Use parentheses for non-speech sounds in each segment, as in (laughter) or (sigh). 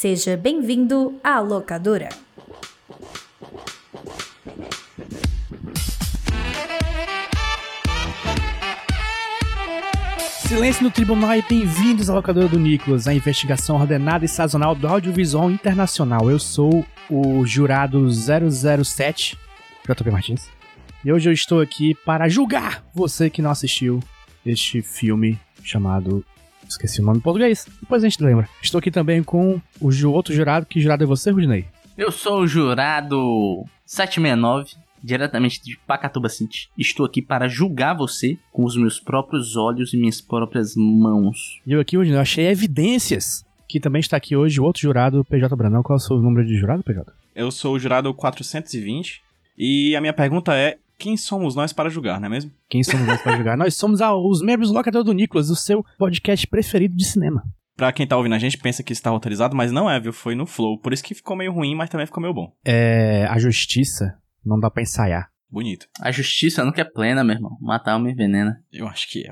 Seja bem-vindo à locadora. Silêncio no tribunal e bem-vindos à locadora do Nicolas, a investigação ordenada e sazonal do audiovisual internacional. Eu sou o jurado 007, JP Martins, e hoje eu estou aqui para julgar você que não assistiu este filme chamado. Esqueci o nome em português, depois a gente lembra. Estou aqui também com o ju- outro jurado, que jurado é você, Rudinei? Eu sou o jurado 769, diretamente de Pacatuba City. Estou aqui para julgar você com os meus próprios olhos e minhas próprias mãos. E eu aqui, Rudinei, eu achei evidências que também está aqui hoje o outro jurado, PJ Branão. Qual é o seu número de jurado, PJ? Eu sou o jurado 420 e a minha pergunta é: quem somos nós para julgar, não é mesmo? Quem somos nós para julgar? Nós somos a- os membros do Locador do Nicolas, o seu podcast preferido de cinema. Pra quem tá ouvindo a gente, pensa que está roteirizado, mas não é, viu? Foi no flow. Por isso que ficou meio ruim, mas também ficou meio bom. É, a justiça não dá pra ensaiar. Bonito. A justiça nunca é plena, meu irmão. Matar uma envenena. Eu acho que é,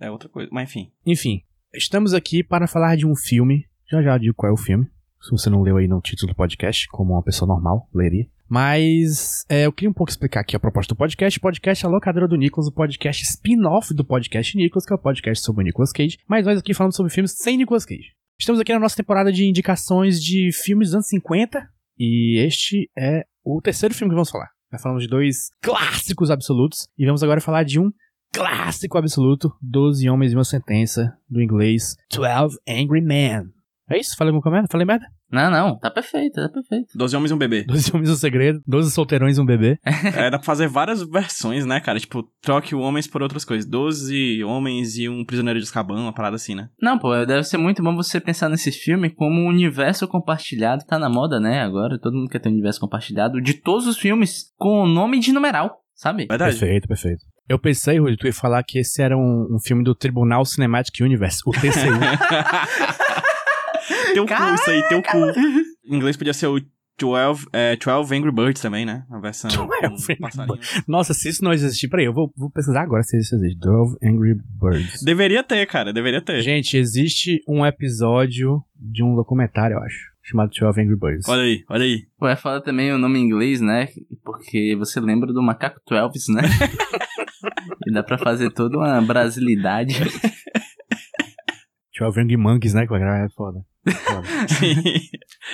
é outra coisa. Mas enfim. Enfim, estamos aqui para falar de um filme. Já já digo qual é o filme. Se você não leu aí no título do podcast, como uma pessoa normal leria. Mas é, eu queria um pouco explicar aqui a proposta do podcast. O podcast é a locadora do Nicolas, o podcast spin-off do podcast Nicolas, que é o podcast sobre o Nicolas Cage. Mas nós aqui falamos sobre filmes sem Nicolas Cage. Estamos aqui na nossa temporada de indicações de filmes dos anos 50. E este é o terceiro filme que vamos falar. Nós falamos de dois clássicos absolutos. E vamos agora falar de um clássico absoluto, 12 Homens e uma Sentença, do inglês 12 Angry Men. É isso? Falei alguma merda? Falei merda? Não, não, tá perfeito, tá perfeito. Doze homens e um bebê. 12 Homens e um Segredo, 12 Solteirões e um Bebê. (laughs) é, dá pra fazer várias versões, né, cara? Tipo, troque o homens por outras coisas. Doze homens e um prisioneiro de Azkaban, uma parada assim, né? Não, pô, deve ser muito bom você pensar nesse filme como um universo compartilhado. Tá na moda, né? Agora todo mundo quer ter um universo compartilhado de todos os filmes com o nome de numeral, sabe? Verdade. Perfeito, perfeito. Eu pensei, Rui, tu ia falar que esse era um, um filme do Tribunal Cinematic Universe, o TCU. (laughs) (laughs) teu cu, isso aí, teu cu. Em inglês podia ser o 12, é, 12 Angry Birds também, né? A versão 12 com Angry passarinho. Nossa, se isso não existir, peraí, eu vou, vou pesquisar agora se isso existe. 12 Angry Birds. Deveria ter, cara, deveria ter. Gente, existe um episódio de um documentário, eu acho, chamado 12 Angry Birds. Olha aí, olha aí. Pô, é foda também o nome em inglês, né? Porque você lembra do macaco Twelves, né? (laughs) e dá pra fazer toda uma brasilidade. (laughs) 12 Angry Monkeys, né? Que é foda. Foda,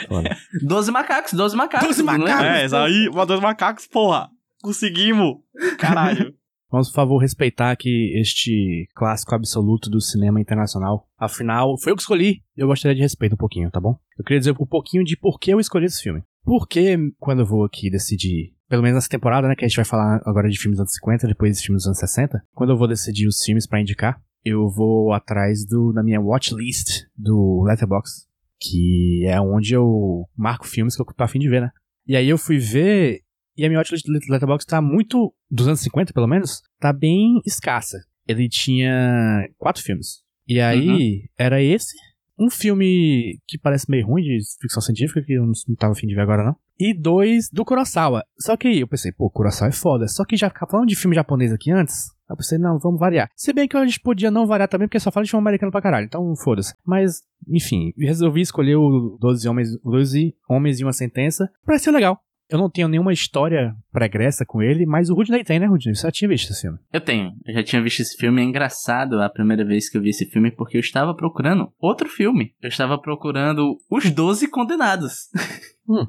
foda. Doze macacos, doze macacos. 12 não é? macacos. é, isso aí, uma dos macacos, porra. Conseguimos. Caralho. (laughs) Vamos, por favor, respeitar aqui este clássico absoluto do cinema internacional. Afinal, foi eu que escolhi e eu gostaria de respeito um pouquinho, tá bom? Eu queria dizer um pouquinho de por que eu escolhi esse filme. Porque quando eu vou aqui decidir, pelo menos nessa temporada, né, que a gente vai falar agora de filmes dos anos 50, depois de filmes dos anos 60, quando eu vou decidir os filmes pra indicar, eu vou atrás do da minha watchlist do Letterboxd, que é onde eu marco filmes que eu tô afim de ver, né? E aí eu fui ver e a minha watchlist do Letterboxd tá muito, dos anos 50 pelo menos, tá bem escassa. Ele tinha quatro filmes. E aí, era esse, um filme que parece meio ruim de ficção científica, que eu não, tava afim de ver agora não. E dois do Kurosawa. Só que eu pensei, pô, Kurosawa é foda. Só que já ficava falando de filme japonês aqui antes. Eu pensei, não, vamos variar. Se bem que a gente podia não variar também, porque só fala de filme americano pra caralho. Então, foda-se. Mas, enfim, resolvi escolher o 12 Homens, 12 Homens e uma Sentença. Parece ser legal. Eu não tenho nenhuma história pregressa com ele, mas o Rudney tem, né, Rudney? Você já tinha visto esse filme. Eu tenho. Eu já tinha visto esse filme. É engraçado a primeira vez que eu vi esse filme porque eu estava procurando outro filme. Eu estava procurando Os Doze Condenados.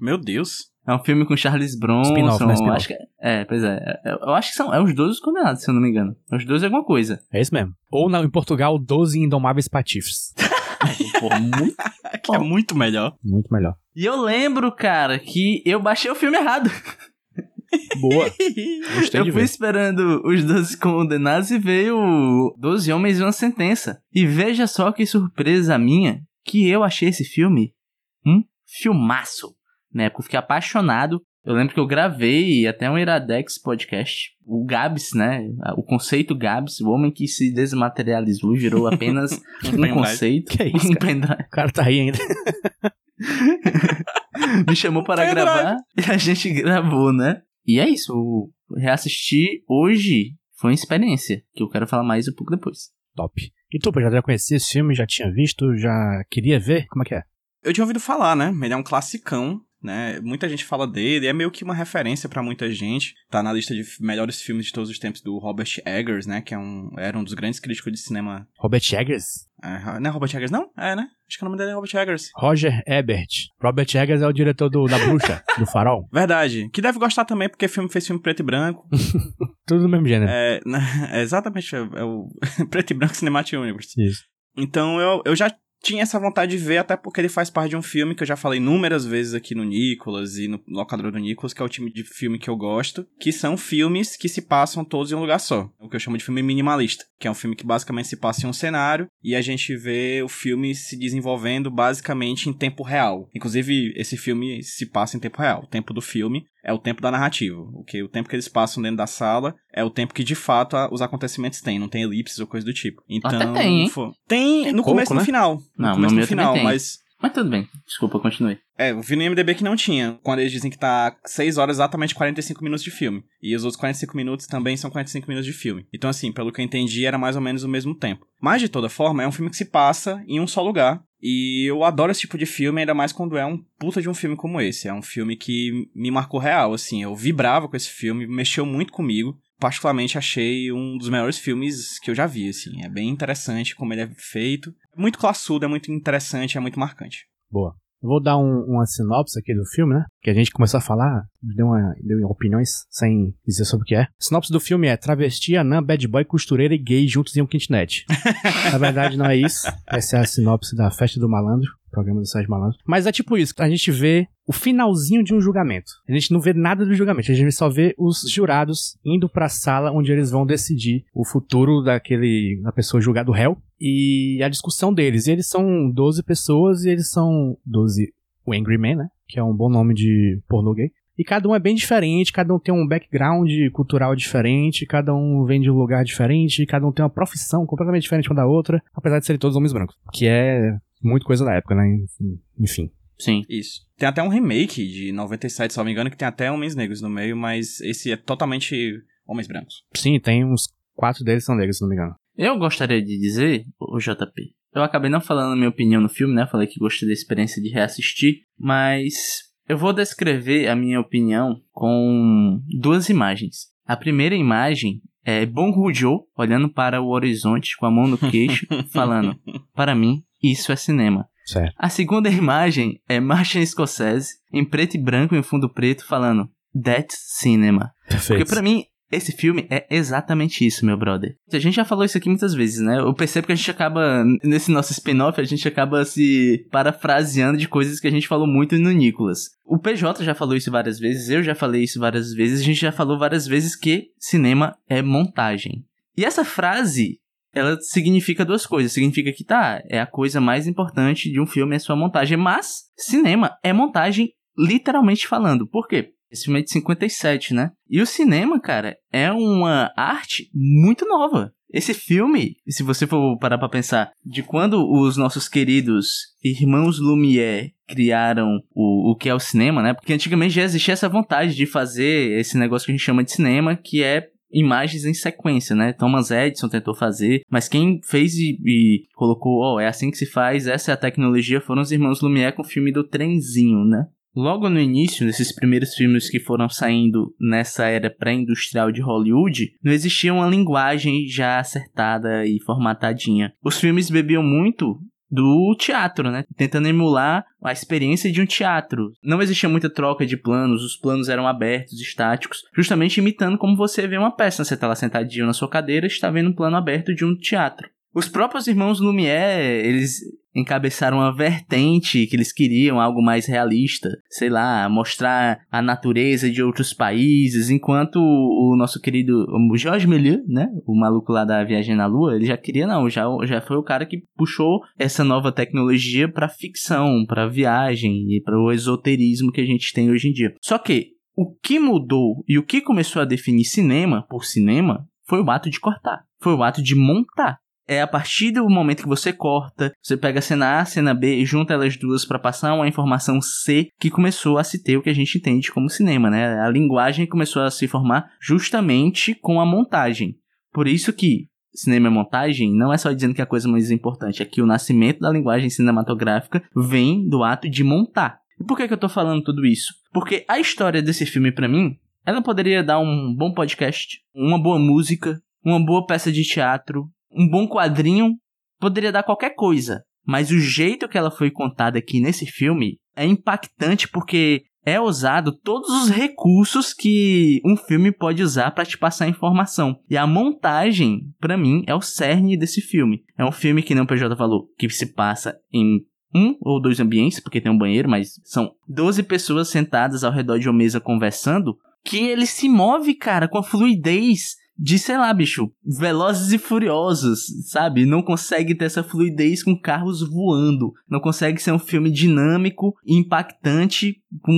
Meu Deus. É um filme com Charles Bronson. Spin-off, né? Acho que é, é, pois é. É, Eu acho que são é os 12 condenados, se eu não me engano. É Os 12 é alguma coisa. É isso mesmo. Ou na, em Portugal, 12 Indomáveis Patifes. (laughs) Porra, muito. (laughs) Que é muito melhor. Muito melhor. E eu lembro, cara, que eu baixei o filme errado. Boa. (laughs) Gostei eu de fui ver. esperando os 12 condenados e veio 12 homens e uma sentença. E veja só que surpresa minha que eu achei esse filme um filmaço. Na época eu fiquei apaixonado. Eu lembro que eu gravei até um Iradex podcast. O Gabs, né? O conceito Gabs, o homem que se desmaterializou, virou (laughs) apenas um conceito. Que é isso, um cara? (laughs) O cara tá aí ainda. (laughs) Me chamou para Pendrive. gravar e a gente gravou, né? E é isso. o- Reassistir hoje foi uma experiência que eu quero falar mais um pouco depois. Top. E tu, já, já conhecia esse filme? Já tinha visto? Já queria ver? Como é que é? Eu tinha ouvido falar, né? Ele é um classicão né? Muita gente fala dele, é meio que uma referência para muita gente. Tá na lista de melhores filmes de todos os tempos do Robert Eggers, né? Que é um, era um dos grandes críticos de cinema. Robert Eggers? É, não é Robert Eggers, não? É, né? Acho que o nome dele é Robert Eggers. Roger Ebert. Robert Eggers é o diretor do, da Bruxa, (laughs) do Farol. Verdade. Que deve gostar também, porque filme fez filme preto e branco. (laughs) Tudo do mesmo gênero. É, (laughs) é exatamente. É o Preto e Branco Cinematic Universe. Isso. Então eu, eu já tinha essa vontade de ver, até porque ele faz parte de um filme que eu já falei inúmeras vezes aqui no Nicolas e no locador do Nicolas, que é o time de filme que eu gosto, que são filmes que se passam todos em um lugar só. O que eu chamo de filme minimalista, que é um filme que basicamente se passa em um cenário e a gente vê o filme se desenvolvendo basicamente em tempo real. Inclusive, esse filme se passa em tempo real. O tempo do filme é o tempo da narrativa. O que o tempo que eles passam dentro da sala é o tempo que de fato a, os acontecimentos têm, não tem elipses ou coisa do tipo. Então, Até tem, hein? tem, Tem no pouco, começo e né? no final. No Não, começo no e no final, mas Mas tudo bem. Desculpa, continue. É, eu vi no MDB que não tinha. Quando eles dizem que tá 6 horas, exatamente 45 minutos de filme. E os outros 45 minutos também são 45 minutos de filme. Então, assim, pelo que eu entendi, era mais ou menos o mesmo tempo. Mas, de toda forma, é um filme que se passa em um só lugar. E eu adoro esse tipo de filme, ainda mais quando é um puta de um filme como esse. É um filme que me marcou real, assim. Eu vibrava com esse filme, mexeu muito comigo. Particularmente achei um dos melhores filmes que eu já vi, assim. É bem interessante como ele é feito. É muito classudo, é muito interessante, é muito marcante. Boa. Vou dar um- uma sinopse aqui do filme, né? Que a gente começou a falar, deu, uma, deu opiniões sem dizer sobre o que é. Sinopse do filme é travesti, anã, bad boy, costureira e gay juntos em um kitnet. (laughs) Na verdade, não é isso. Essa é a sinopse da Festa do Malandro, programa do Sérgio Malandro. Mas é tipo isso, a gente vê o finalzinho de um julgamento. A gente não vê nada do julgamento, a gente só vê os jurados indo pra sala onde eles vão decidir o futuro daquele da pessoa julgada, do réu, e a discussão deles. E eles são 12 pessoas e eles são 12 o Angry Man, né? Que é um bom nome de pornô gay. E cada um é bem diferente, cada um tem um background cultural diferente, cada um vem de um lugar diferente, cada um tem uma profissão completamente diferente uma da outra, apesar de serem todos homens brancos. Que é muito coisa da época, né? Enfim. Sim. Isso. Tem até um remake de 97, se não me engano, que tem até homens negros no meio, mas esse é totalmente homens brancos. Sim, tem uns quatro deles que são negros, se não me engano. Eu gostaria de dizer, o JP, eu acabei não falando a minha opinião no filme, né? Falei que gostei da experiência de reassistir, mas eu vou descrever a minha opinião com duas imagens. A primeira imagem é Bon Joon olhando para o horizonte com a mão no queixo, (laughs) falando: Para mim, isso é cinema. Certo. A segunda (laughs) imagem é Martin Scorsese, em preto e branco em fundo preto, falando: That's cinema. Perfeito. Porque pra mim, esse filme é exatamente isso, meu brother. A gente já falou isso aqui muitas vezes, né? Eu percebo que a gente acaba, nesse nosso spin-off, a gente acaba se parafraseando de coisas que a gente falou muito no Nicolas. O PJ já falou isso várias vezes, eu já falei isso várias vezes, a gente já falou várias vezes que cinema é montagem. E essa frase, ela significa duas coisas. Significa que tá, é a coisa mais importante de um filme é sua montagem, mas cinema é montagem literalmente falando. Por quê? Esse filme é de 57, né? E o cinema, cara, é uma arte muito nova. Esse filme, se você for parar pra pensar, de quando os nossos queridos irmãos Lumière criaram o, o que é o cinema, né? Porque antigamente já existia essa vontade de fazer esse negócio que a gente chama de cinema, que é imagens em sequência, né? Thomas Edison tentou fazer, mas quem fez e, e colocou, ó, é assim que se faz, essa é a tecnologia, foram os irmãos Lumière com o filme do trenzinho, né? Logo no início, nesses primeiros filmes que foram saindo nessa era pré-industrial de Hollywood, não existia uma linguagem já acertada e formatadinha. Os filmes bebiam muito do teatro, né? Tentando emular a experiência de um teatro. Não existia muita troca de planos, os planos eram abertos, estáticos, justamente imitando como você vê uma peça. Você tá lá sentadinho na sua cadeira e está vendo um plano aberto de um teatro. Os próprios irmãos Lumière, eles encabeçaram uma vertente que eles queriam algo mais realista, sei lá, mostrar a natureza de outros países, enquanto o nosso querido Georges Méliès, né, o maluco lá da Viagem na Lua, ele já queria não, já, já foi o cara que puxou essa nova tecnologia para ficção, para viagem e para o esoterismo que a gente tem hoje em dia. Só que o que mudou e o que começou a definir cinema por cinema foi o ato de cortar, foi o ato de montar é a partir do momento que você corta, você pega a cena A, cena B e junta elas duas para passar uma informação C que começou a se ter o que a gente entende como cinema, né? A linguagem começou a se formar justamente com a montagem. Por isso que cinema e montagem, não é só dizendo que é a coisa mais importante, é que o nascimento da linguagem cinematográfica vem do ato de montar. E por que, que eu tô falando tudo isso? Porque a história desse filme, para mim, ela poderia dar um bom podcast, uma boa música, uma boa peça de teatro, um bom quadrinho, poderia dar qualquer coisa. Mas o jeito que ela foi contada aqui nesse filme é impactante porque é usado todos os recursos que um filme pode usar para te passar informação. E a montagem, para mim, é o cerne desse filme. É um filme que não PJ falou, que se passa em um ou dois ambientes, porque tem um banheiro, mas são 12 pessoas sentadas ao redor de uma mesa conversando, que ele se move, cara, com a fluidez de, sei lá, bicho, velozes e furiosos, sabe? Não consegue ter essa fluidez com carros voando. Não consegue ser um filme dinâmico impactante com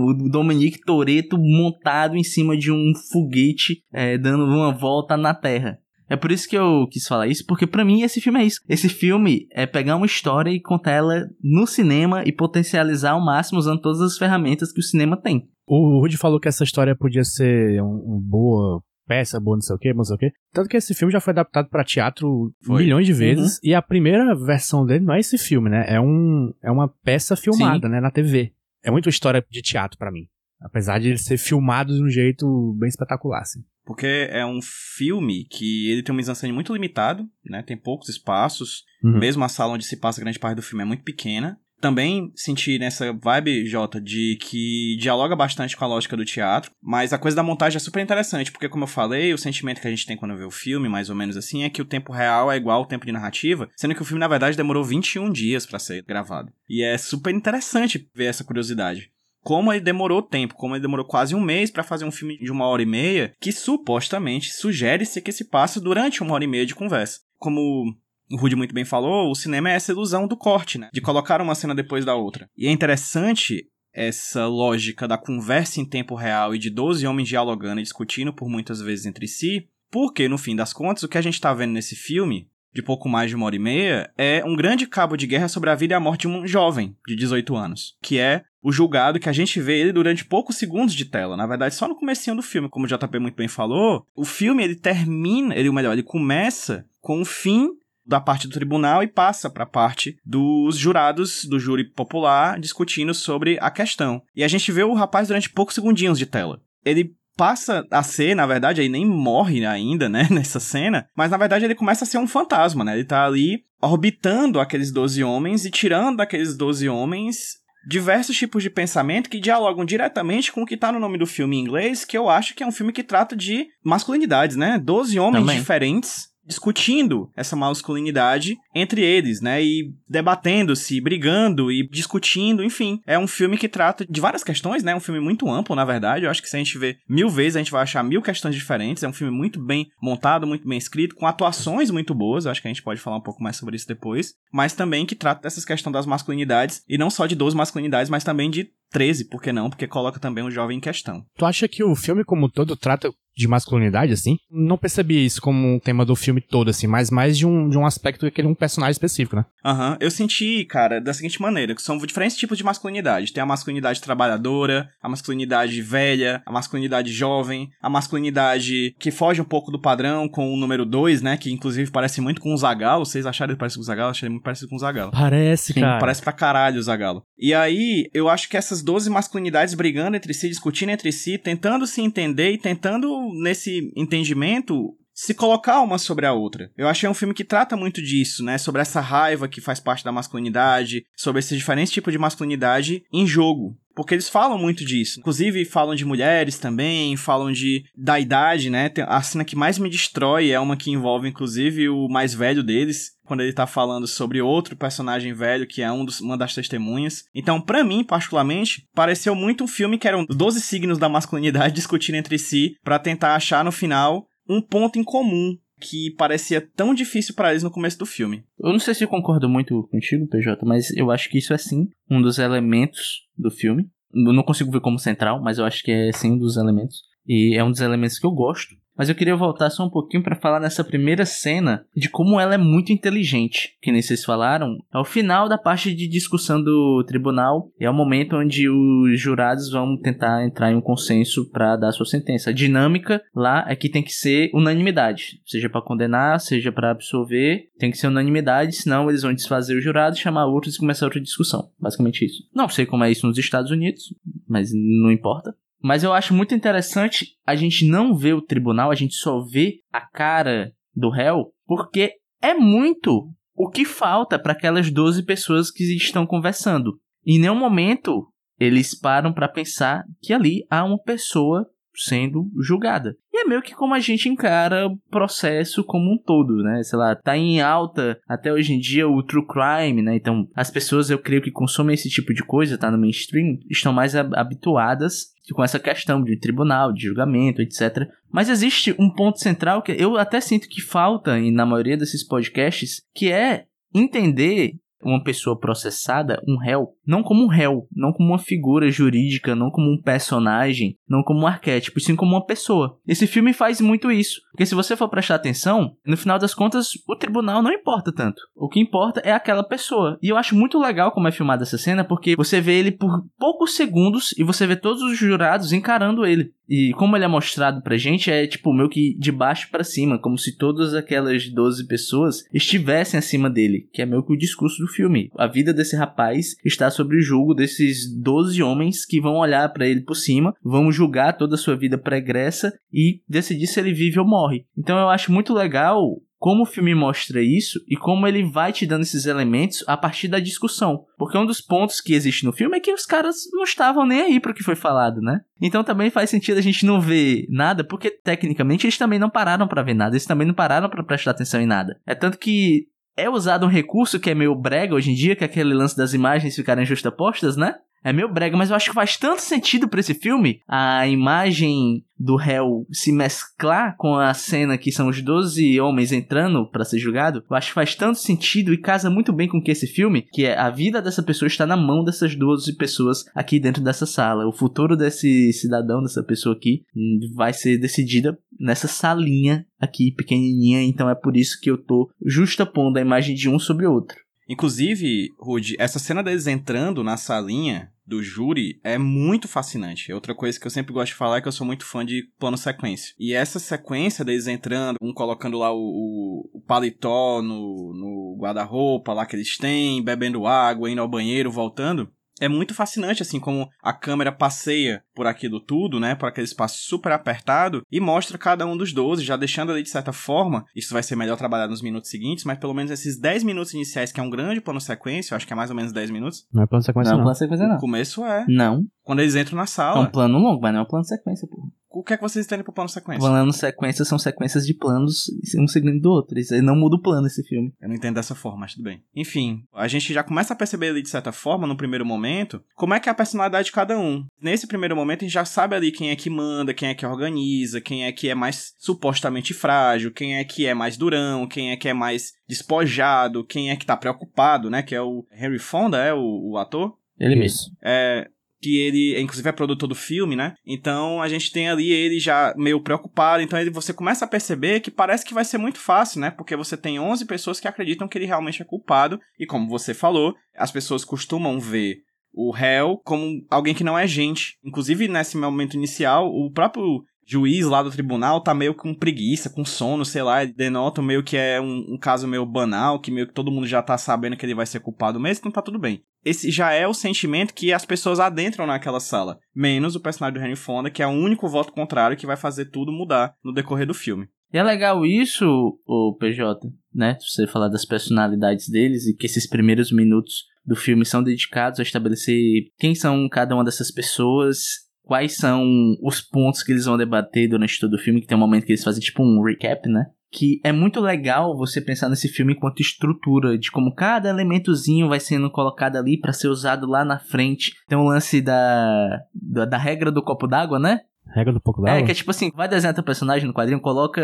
o Dominique Toretto montado em cima de um foguete é, dando uma volta na Terra. É por isso que eu quis falar isso, porque para mim esse filme é isso. Esse filme é pegar uma história e contar ela no cinema e potencializar ao máximo usando todas as ferramentas que o cinema tem. O Rudy falou que essa história podia ser uma um boa peça boa, não sei o que, não sei o que. Tanto que esse filme já foi adaptado para teatro foi. milhões de vezes. Uhum. E a primeira versão dele não é esse filme, né? É, um, é uma peça filmada, Sim. né? Na TV. É muito história de teatro para mim. Apesar de ele ser filmado de um jeito bem espetacular, assim. Porque é um filme que ele tem um mise muito limitado, né? Tem poucos espaços. Uhum. Mesmo a sala onde se passa grande parte do filme é muito pequena também senti nessa vibe, Jota, de que dialoga bastante com a lógica do teatro, mas a coisa da montagem é super interessante, porque como eu falei, o sentimento que a gente tem quando vê o filme, mais ou menos assim, é que o tempo real é igual ao tempo de narrativa, sendo que o filme, na verdade, demorou 21 dias para ser gravado. E é super interessante ver essa curiosidade como ele demorou tempo, como ele demorou quase um mês para fazer um filme de uma hora e meia, que supostamente sugere-se que se passa durante uma hora e meia de conversa. Como o Rudy muito bem falou, o cinema é essa ilusão do corte, né? De colocar uma cena depois da outra. E é interessante essa lógica da conversa em tempo real e de 12 homens dialogando e discutindo por muitas vezes entre si, porque, no fim das contas, o que a gente tá vendo nesse filme, de pouco mais de uma hora e meia, é um grande cabo de guerra sobre a vida e a morte de um jovem de 18 anos, que é o julgado que a gente vê ele durante poucos segundos de tela. Na verdade, só no comecinho do filme, como o JP muito bem falou, o filme ele termina, ele, ou melhor, ele começa com o fim da parte do tribunal e passa para a parte dos jurados do júri popular discutindo sobre a questão. E a gente vê o rapaz durante poucos segundinhos de tela. Ele passa a ser, na verdade, aí nem morre ainda, né, (laughs) nessa cena, mas na verdade ele começa a ser um fantasma, né? Ele tá ali orbitando aqueles 12 homens e tirando daqueles 12 homens diversos tipos de pensamento que dialogam diretamente com o que tá no nome do filme em inglês, que eu acho que é um filme que trata de masculinidades, né? 12 homens Também. diferentes discutindo essa masculinidade entre eles, né? E debatendo-se, brigando e discutindo, enfim. É um filme que trata de várias questões, né? É um filme muito amplo, na verdade. Eu acho que se a gente ver mil vezes, a gente vai achar mil questões diferentes. É um filme muito bem montado, muito bem escrito, com atuações muito boas. Eu acho que a gente pode falar um pouco mais sobre isso depois. Mas também que trata dessas questões das masculinidades, e não só de 12 masculinidades, mas também de 13, por que não? Porque coloca também o jovem em questão. Tu acha que o filme como todo trata de masculinidade, assim? Não percebi isso como um tema do filme todo, assim, mas mais de um, de um aspecto daquele um personagem específico, né? Aham, uhum. eu senti, cara, da seguinte maneira, que são diferentes tipos de masculinidade. Tem a masculinidade trabalhadora, a masculinidade velha, a masculinidade jovem, a masculinidade que foge um pouco do padrão com o número 2, né? Que inclusive parece muito com o Zagalo. Vocês acharam ele parecido com o Zagalo? Achei muito parecido com o Zagalo. Parece, Sim, cara. Parece pra caralho o Zagalo. E aí, eu acho que essas 12 masculinidades brigando entre si, discutindo entre si, tentando se entender e tentando nesse entendimento, se colocar uma sobre a outra. Eu achei um filme que trata muito disso, né? Sobre essa raiva que faz parte da masculinidade, sobre esses diferentes tipos de masculinidade em jogo. Porque eles falam muito disso. Inclusive, falam de mulheres também, falam de da idade, né? A cena que mais me destrói é uma que envolve, inclusive, o mais velho deles, quando ele tá falando sobre outro personagem velho, que é um dos, uma das testemunhas. Então, para mim, particularmente, pareceu muito um filme que eram 12 signos da masculinidade (laughs) discutindo entre si para tentar achar no final um ponto em comum que parecia tão difícil para eles no começo do filme. Eu não sei se eu concordo muito contigo, PJ, mas eu acho que isso é sim um dos elementos do filme. Eu não consigo ver como central, mas eu acho que é sim um dos elementos. E é um dos elementos que eu gosto. Mas eu queria voltar só um pouquinho para falar nessa primeira cena de como ela é muito inteligente, que nem vocês falaram. É o final da parte de discussão do tribunal e é o momento onde os jurados vão tentar entrar em um consenso para dar sua sentença. A dinâmica lá é que tem que ser unanimidade, seja para condenar, seja para absolver, tem que ser unanimidade, senão eles vão desfazer o jurado, chamar outros e começar outra discussão. Basicamente isso. Não sei como é isso nos Estados Unidos, mas não importa. Mas eu acho muito interessante a gente não ver o tribunal, a gente só vê a cara do réu, porque é muito o que falta para aquelas 12 pessoas que estão conversando. Em nenhum momento eles param para pensar que ali há uma pessoa sendo julgada. E é meio que como a gente encara o processo como um todo, né? Sei lá, tá em alta até hoje em dia o true crime, né? Então, as pessoas, eu creio que consomem esse tipo de coisa, tá no mainstream, estão mais habituadas com essa questão de tribunal, de julgamento, etc. Mas existe um ponto central que eu até sinto que falta na maioria desses podcasts, que é entender uma pessoa processada, um réu, não como um réu, não como uma figura jurídica, não como um personagem, não como um arquétipo, sim como uma pessoa. Esse filme faz muito isso, porque se você for prestar atenção, no final das contas, o tribunal não importa tanto. O que importa é aquela pessoa. E eu acho muito legal como é filmada essa cena, porque você vê ele por poucos segundos e você vê todos os jurados encarando ele. E como ele é mostrado pra gente, é tipo meio que de baixo para cima, como se todas aquelas 12 pessoas estivessem acima dele, que é meio que o discurso do filme. A vida desse rapaz está sobre o julgo desses 12 homens que vão olhar para ele por cima, vão julgar toda a sua vida pregressa e decidir se ele vive ou morre. Então eu acho muito legal como o filme mostra isso e como ele vai te dando esses elementos a partir da discussão. Porque um dos pontos que existe no filme é que os caras não estavam nem aí pro que foi falado, né? Então também faz sentido a gente não ver nada, porque tecnicamente eles também não pararam para ver nada, eles também não pararam para prestar atenção em nada. É tanto que é usado um recurso que é meio brega hoje em dia, que é aquele lance das imagens ficarem justapostas, né? É meio brega, mas eu acho que faz tanto sentido para esse filme a imagem do réu se mesclar com a cena que são os 12 homens entrando para ser julgado. Eu acho que faz tanto sentido e casa muito bem com que esse filme, que é a vida dessa pessoa está na mão dessas 12 pessoas aqui dentro dessa sala. O futuro desse cidadão, dessa pessoa aqui, hum, vai ser decidida nessa salinha aqui pequenininha, então é por isso que eu tô justapondo a imagem de um sobre o outro. Inclusive, Rude, essa cena deles entrando na salinha do júri é muito fascinante. Outra coisa que eu sempre gosto de falar é que eu sou muito fã de plano sequência. E essa sequência deles entrando, um colocando lá o, o, o paletó no, no guarda-roupa lá que eles têm, bebendo água, indo ao banheiro, voltando é muito fascinante, assim, como a câmera passeia por aquilo tudo, né? Por aquele espaço super apertado e mostra cada um dos 12, já deixando ali de certa forma. Isso vai ser melhor trabalhado nos minutos seguintes, mas pelo menos esses 10 minutos iniciais, que é um grande plano sequência, eu acho que é mais ou menos 10 minutos. Não é plano sequência, não. não. Não é plano sequência, não. O começo é. Não. Quando eles entram na É sala. um plano longo, mas não é um plano sequência, pô. O que é que vocês entendem pro plano sequência? Plano sequência são sequências de planos um seguindo do outro. Isso aí não muda o plano esse filme. Eu não entendo dessa forma, mas tudo bem. Enfim, a gente já começa a perceber ali, de certa forma, no primeiro momento, como é que é a personalidade de cada um. Nesse primeiro momento, a gente já sabe ali quem é que manda, quem é que organiza, quem é que é mais supostamente frágil, quem é que é mais durão, quem é que é mais despojado, quem é que tá preocupado, né? Que é o Henry Fonda, é o, o ator. Ele Isso. É, que ele, inclusive, é produtor do filme, né? Então a gente tem ali ele já meio preocupado. Então ele, você começa a perceber que parece que vai ser muito fácil, né? Porque você tem 11 pessoas que acreditam que ele realmente é culpado. E como você falou, as pessoas costumam ver o réu como alguém que não é gente. Inclusive, nesse momento inicial, o próprio juiz lá do tribunal tá meio com preguiça, com sono, sei lá, denota meio que é um, um, caso meio banal, que meio que todo mundo já tá sabendo que ele vai ser culpado mesmo, então tá tudo bem. Esse já é o sentimento que as pessoas adentram naquela sala, menos o personagem do Henry Fonda, que é o único voto contrário que vai fazer tudo mudar no decorrer do filme. E é legal isso, o PJ, né? Você falar das personalidades deles e que esses primeiros minutos do filme são dedicados a estabelecer quem são cada uma dessas pessoas quais são os pontos que eles vão debater durante todo o filme, que tem um momento que eles fazem tipo um recap, né? Que é muito legal você pensar nesse filme enquanto estrutura, de como cada elementozinho vai sendo colocado ali para ser usado lá na frente. Tem um lance da, da, da regra do copo d'água, né? Regra do pouco d'água? É, que é tipo assim, vai desenhar teu personagem no quadrinho, coloca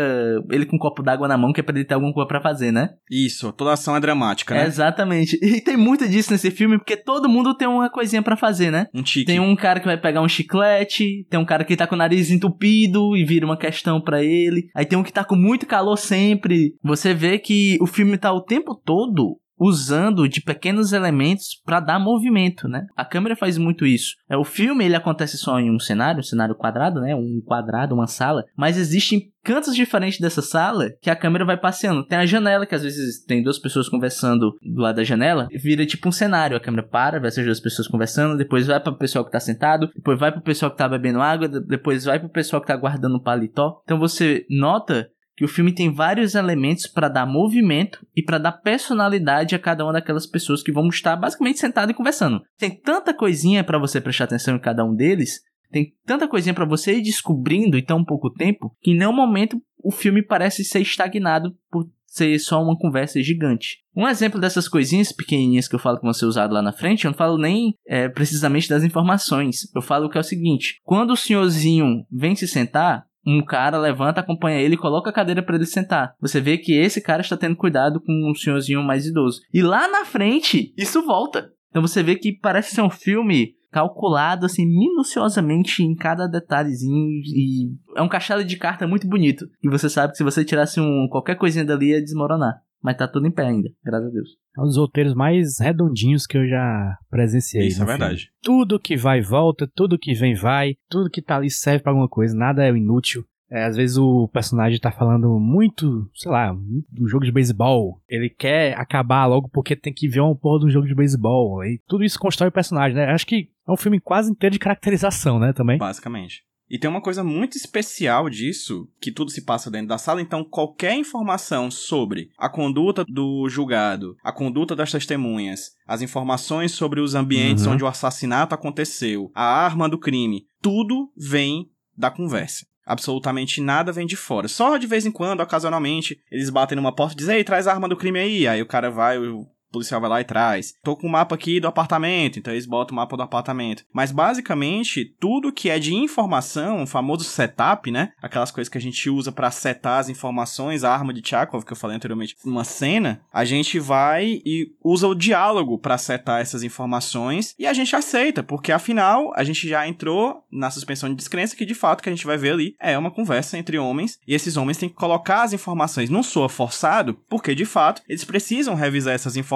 ele com um copo d'água na mão, que é pra ele ter alguma coisa pra fazer, né? Isso, toda ação é dramática, É, né? exatamente. E tem muito disso nesse filme, porque todo mundo tem uma coisinha pra fazer, né? Um tique. Tem um cara que vai pegar um chiclete, tem um cara que tá com o nariz entupido e vira uma questão pra ele. Aí tem um que tá com muito calor sempre. Você vê que o filme tá o tempo todo usando de pequenos elementos pra dar movimento, né? A câmera faz muito isso. É o filme ele acontece só em um cenário, um cenário quadrado, né? Um quadrado, uma sala, mas existem cantos diferentes dessa sala que a câmera vai passeando. Tem a janela que às vezes tem duas pessoas conversando do lado da janela, vira tipo um cenário. A câmera para, vai essas duas pessoas conversando, depois vai para o pessoal que tá sentado, depois vai pro pessoal que tá bebendo água, de- depois vai pro pessoal que tá guardando um paletó. Então você nota que o filme tem vários elementos para dar movimento e para dar personalidade a cada uma daquelas pessoas que vão estar basicamente sentado e conversando. Tem tanta coisinha para você prestar atenção em cada um deles, tem tanta coisinha para você ir descobrindo em tão pouco tempo, que em nenhum momento o filme parece ser estagnado por ser só uma conversa gigante. Um exemplo dessas coisinhas pequenininhas que eu falo que vão ser usadas lá na frente, eu não falo nem é, precisamente das informações. Eu falo que é o seguinte: quando o senhorzinho vem se sentar, um cara levanta, acompanha ele e coloca a cadeira para ele sentar. Você vê que esse cara está tendo cuidado com um senhorzinho mais idoso. E lá na frente, isso volta. Então você vê que parece ser um filme calculado assim minuciosamente em cada detalhezinho e é um castelo de carta muito bonito. E você sabe que se você tirasse um qualquer coisinha dali ia desmoronar, mas tá tudo em pé ainda, graças a Deus. É um dos roteiros mais redondinhos que eu já presenciei. Isso é filme. verdade. Tudo que vai volta, tudo que vem vai, tudo que tá ali serve pra alguma coisa, nada é inútil. É, às vezes o personagem tá falando muito, sei lá, do jogo de beisebol. Ele quer acabar logo porque tem que ver uma porra do jogo de beisebol. E tudo isso constrói o personagem, né? Acho que é um filme quase inteiro de caracterização, né? Também. Basicamente. E tem uma coisa muito especial disso, que tudo se passa dentro da sala, então qualquer informação sobre a conduta do julgado, a conduta das testemunhas, as informações sobre os ambientes Uhum. onde o assassinato aconteceu, a arma do crime, tudo vem da conversa. Absolutamente nada vem de fora. Só de vez em quando, ocasionalmente, eles batem numa porta e dizem, ei, traz a arma do crime aí. Aí o cara vai, o policial vai lá e traz. Tô com o mapa aqui do apartamento, então eles botam o mapa do apartamento. Mas basicamente, tudo que é de informação, o famoso setup, né? Aquelas coisas que a gente usa pra setar as informações, a arma de Chekhov que eu falei anteriormente, uma cena, a gente vai e usa o diálogo pra setar essas informações e a gente aceita, porque afinal a gente já entrou na suspensão de descrença que de fato que a gente vai ver ali é uma conversa entre homens e esses homens têm que colocar as informações. Não soa forçado, porque de fato eles precisam revisar essas informações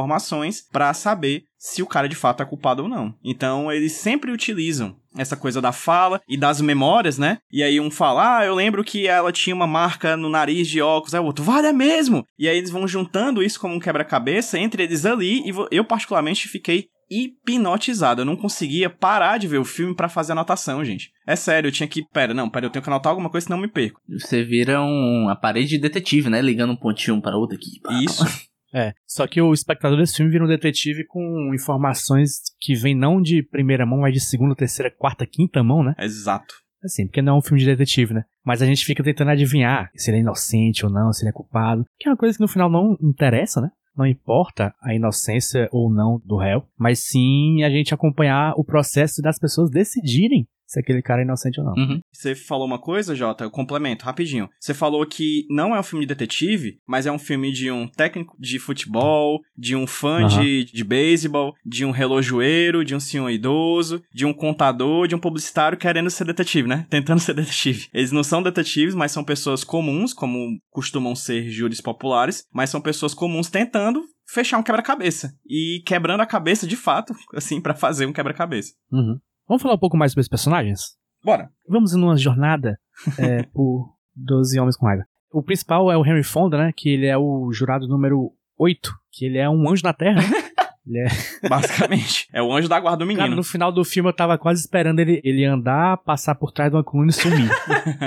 pra saber se o cara de fato é culpado ou não. Então eles sempre utilizam essa coisa da fala e das memórias, né? E aí um fala, ah, eu lembro que ela tinha uma marca no nariz de óculos, aí o outro, vale é mesmo! E aí eles vão juntando isso como um quebra-cabeça entre eles ali, e eu particularmente fiquei hipnotizado. Eu não conseguia parar de ver o filme pra fazer anotação, gente. É sério, eu tinha que. Pera, não, pera, eu tenho que anotar alguma coisa, senão eu me perco. Você vira um, parede de detetive, né? Ligando um pontinho um para outro aqui. Isso. (laughs) É. Só que o espectador desse filme vira um detetive com informações que vem não de primeira mão, mas de segunda, terceira, quarta, quinta mão, né? Exato. Assim, porque não é um filme de detetive, né? Mas a gente fica tentando adivinhar se ele é inocente ou não, se ele é culpado. Que é uma coisa que no final não interessa, né? Não importa a inocência ou não do réu, mas sim a gente acompanhar o processo das pessoas decidirem se aquele cara é inocente ou não. Uhum. Você falou uma coisa, Jota, eu complemento rapidinho. Você falou que não é um filme de detetive, mas é um filme de um técnico de futebol, de um fã Aham. de, de beisebol, de um relojoeiro, de um senhor idoso, de um contador, de um publicitário querendo ser detetive, né? Tentando (laughs) ser detetive. Eles não são detetives, mas são pessoas comuns, como costumam ser júris populares, mas são pessoas comuns tentando fechar um quebra-cabeça. E quebrando a cabeça de fato, (laughs) assim, pra fazer um quebra-cabeça. Uhum. Vamos falar um pouco mais sobre os personagens? Bora. Vamos numa jornada é, (laughs) por 12 Homens com Raiva. O principal é o Henry Fonda, né? Que ele é o jurado número 8, que ele é um anjo na Terra, né? (laughs) Ele é... (laughs) Basicamente. é o anjo da guarda do menino. Cara, no final do filme eu tava quase esperando ele, ele andar, passar por trás de uma coluna e sumir.